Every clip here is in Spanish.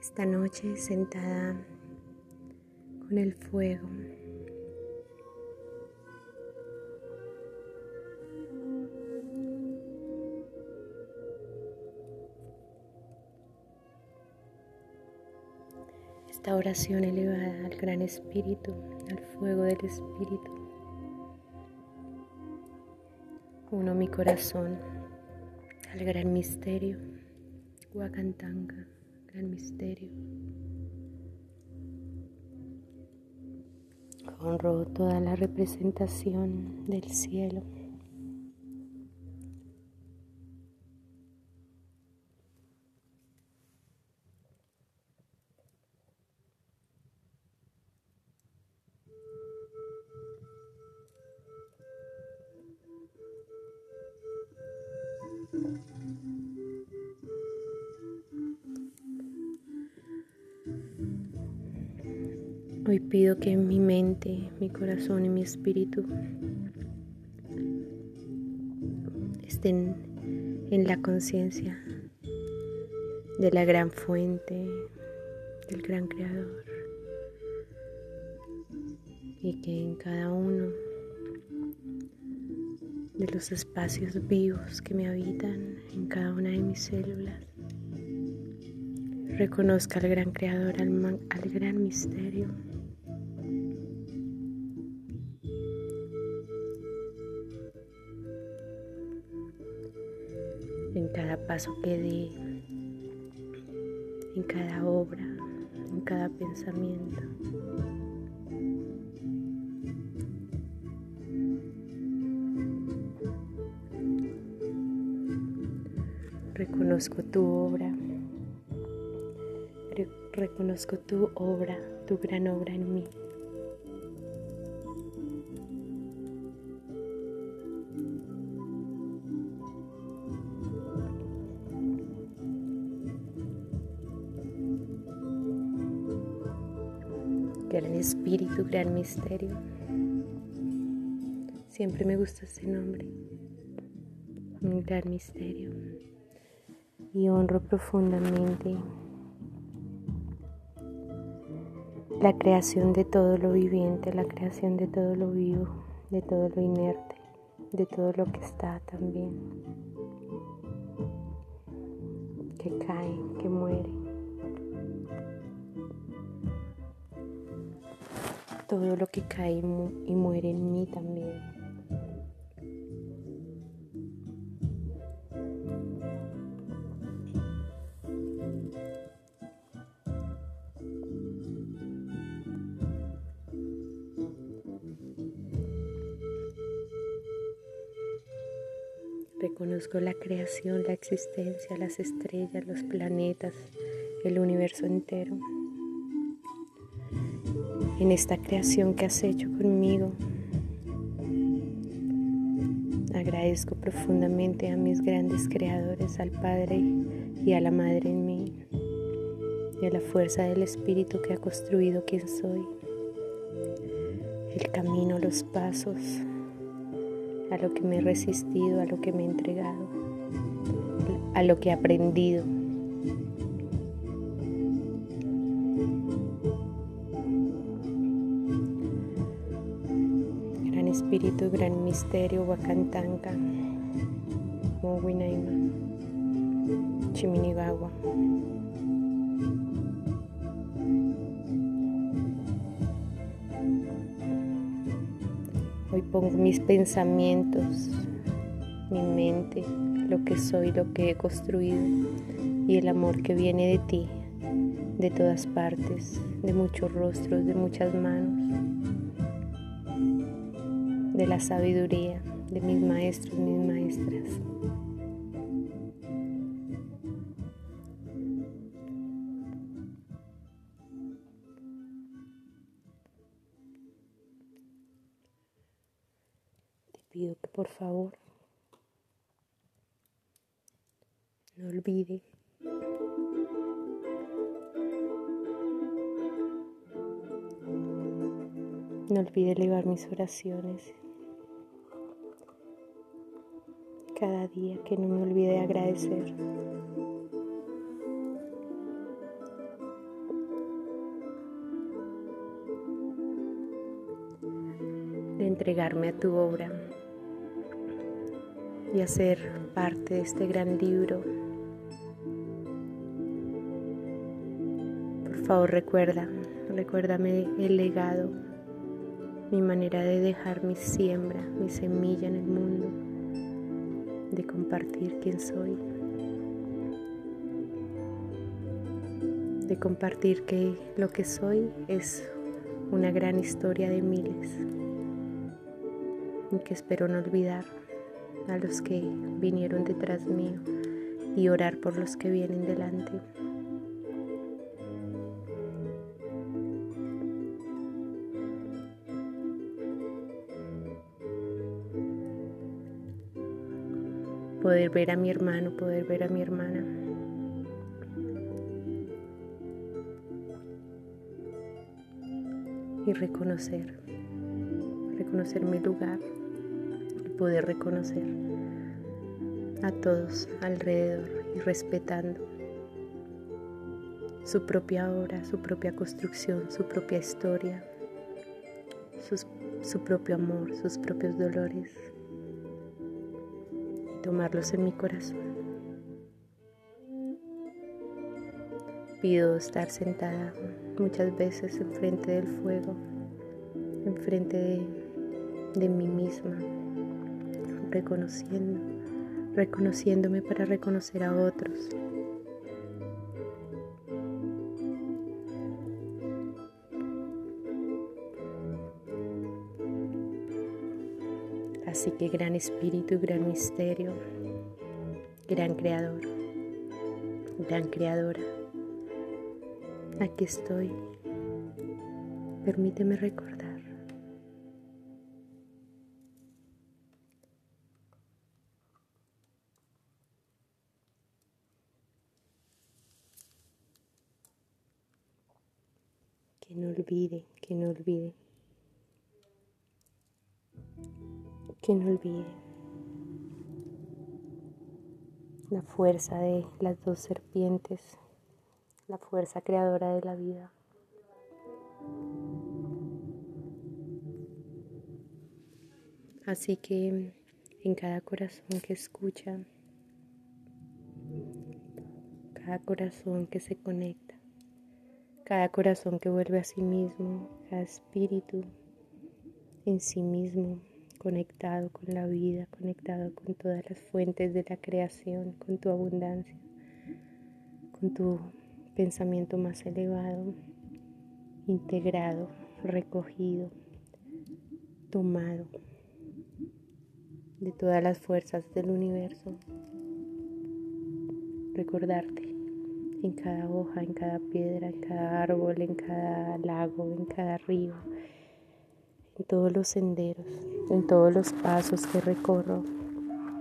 esta noche sentada con el fuego. Esta oración elevada al gran espíritu, al fuego del espíritu. Uno mi corazón al gran misterio, Wakantanga gran misterio. Honro toda la representación del cielo. Hoy pido que mi mente, mi corazón y mi espíritu estén en la conciencia de la gran fuente, del gran creador. Y que en cada uno de los espacios vivos que me habitan, en cada una de mis células, reconozca al gran creador, al, al gran misterio. Cada paso que dé, en cada obra, en cada pensamiento. Reconozco tu obra, reconozco tu obra, tu gran obra en mí. Gran Espíritu, Gran Misterio. Siempre me gusta ese nombre. Un gran misterio. Y honro profundamente la creación de todo lo viviente, la creación de todo lo vivo, de todo lo inerte, de todo lo que está también, que cae, que muere. Todo lo que cae y muere en mí también. Reconozco la creación, la existencia, las estrellas, los planetas, el universo entero en esta creación que has hecho conmigo. Agradezco profundamente a mis grandes creadores, al Padre y a la Madre en mí, y a la fuerza del Espíritu que ha construido quien soy, el camino, los pasos, a lo que me he resistido, a lo que me he entregado, a lo que he aprendido espíritu, gran misterio, Wakantanka, Mowinaima, Chiminigawa. Hoy pongo mis pensamientos, mi mente, lo que soy, lo que he construido y el amor que viene de ti, de todas partes, de muchos rostros, de muchas manos de la sabiduría de mis maestros, mis maestras. Te pido que por favor no olvide no olvide elevar mis oraciones cada día que no me olvide agradecer. de entregarme a tu obra y hacer parte de este gran libro. Por favor recuerda, recuérdame el legado, mi manera de dejar mi siembra, mi semilla en el mundo de compartir quién soy. de compartir que lo que soy es una gran historia de miles y que espero no olvidar a los que vinieron detrás mío y orar por los que vienen delante. Poder ver a mi hermano, poder ver a mi hermana. y reconocer, reconocer mi lugar y poder reconocer a todos alrededor y respetando su propia obra, su propia construcción, su propia historia, su propio amor, sus propios dolores, tomarlos en mi corazón. Pido estar sentada muchas veces enfrente del fuego, enfrente de, mí misma, reconociendo, reconociéndome para reconocer a otros. Así que gran espíritu, gran misterio, gran creador, gran creadora. Aquí estoy. Permíteme recordar. Que no olvide, que no olvide. Que no olvide la fuerza de las dos serpientes la fuerza creadora de la vida. Así que en cada corazón que escucha, cada corazón que se conecta, cada corazón que vuelve a sí mismo, cada espíritu en sí mismo, conectado con la vida, conectado con todas las fuentes de la creación, con tu abundancia, con tu pensamiento más elevado, integrado, recogido, tomado de todas las fuerzas del universo. Recordarte en cada hoja, en cada piedra, en cada árbol, en cada lago, en cada río, en todos los senderos, en todos los pasos que recorro.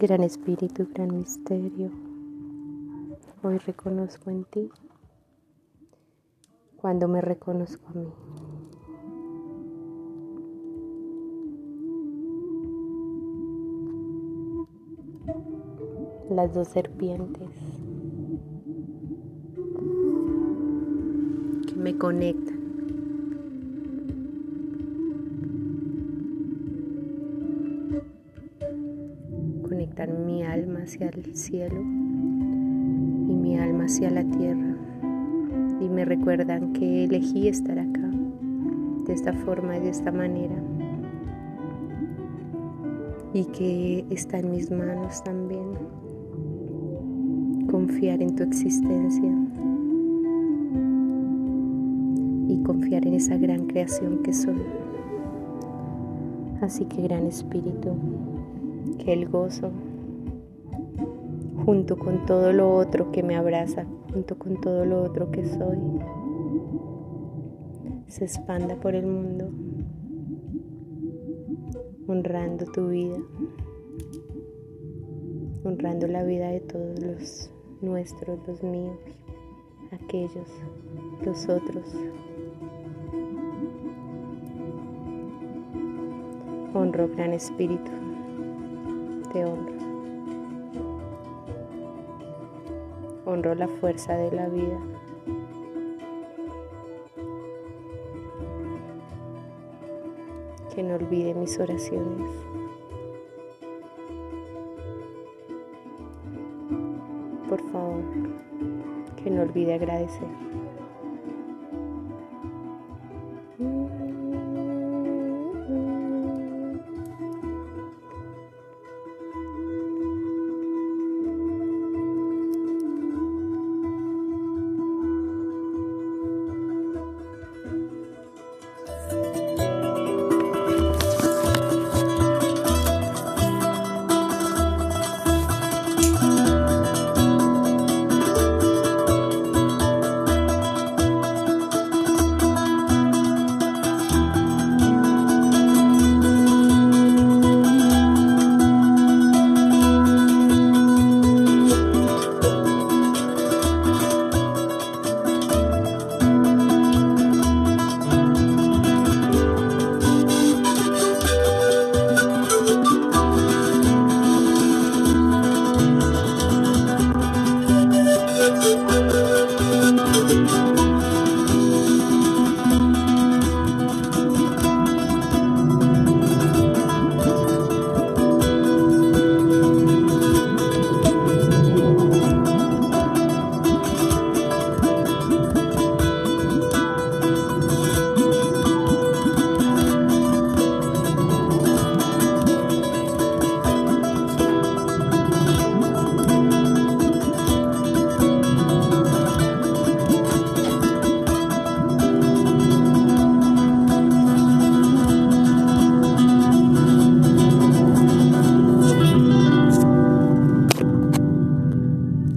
Gran espíritu, gran misterio. Hoy reconozco en ti cuando me reconozco a mí. Las dos serpientes que me conectan. Mi alma hacia el cielo y mi alma hacia la tierra y me recuerdan que elegí estar acá de esta forma y de esta manera y que está en mis manos también confiar en tu existencia y confiar en esa gran creación que soy. Así que gran espíritu, que el gozo junto con todo lo otro que me abraza, junto con todo lo otro que soy, se expanda por el mundo, honrando tu vida, honrando la vida de todos los nuestros, los míos, aquellos, los otros. Honro, gran espíritu, te honro. Honro la fuerza de la vida. que no olvide mis oraciones. Por favor, que no olvide agradecer.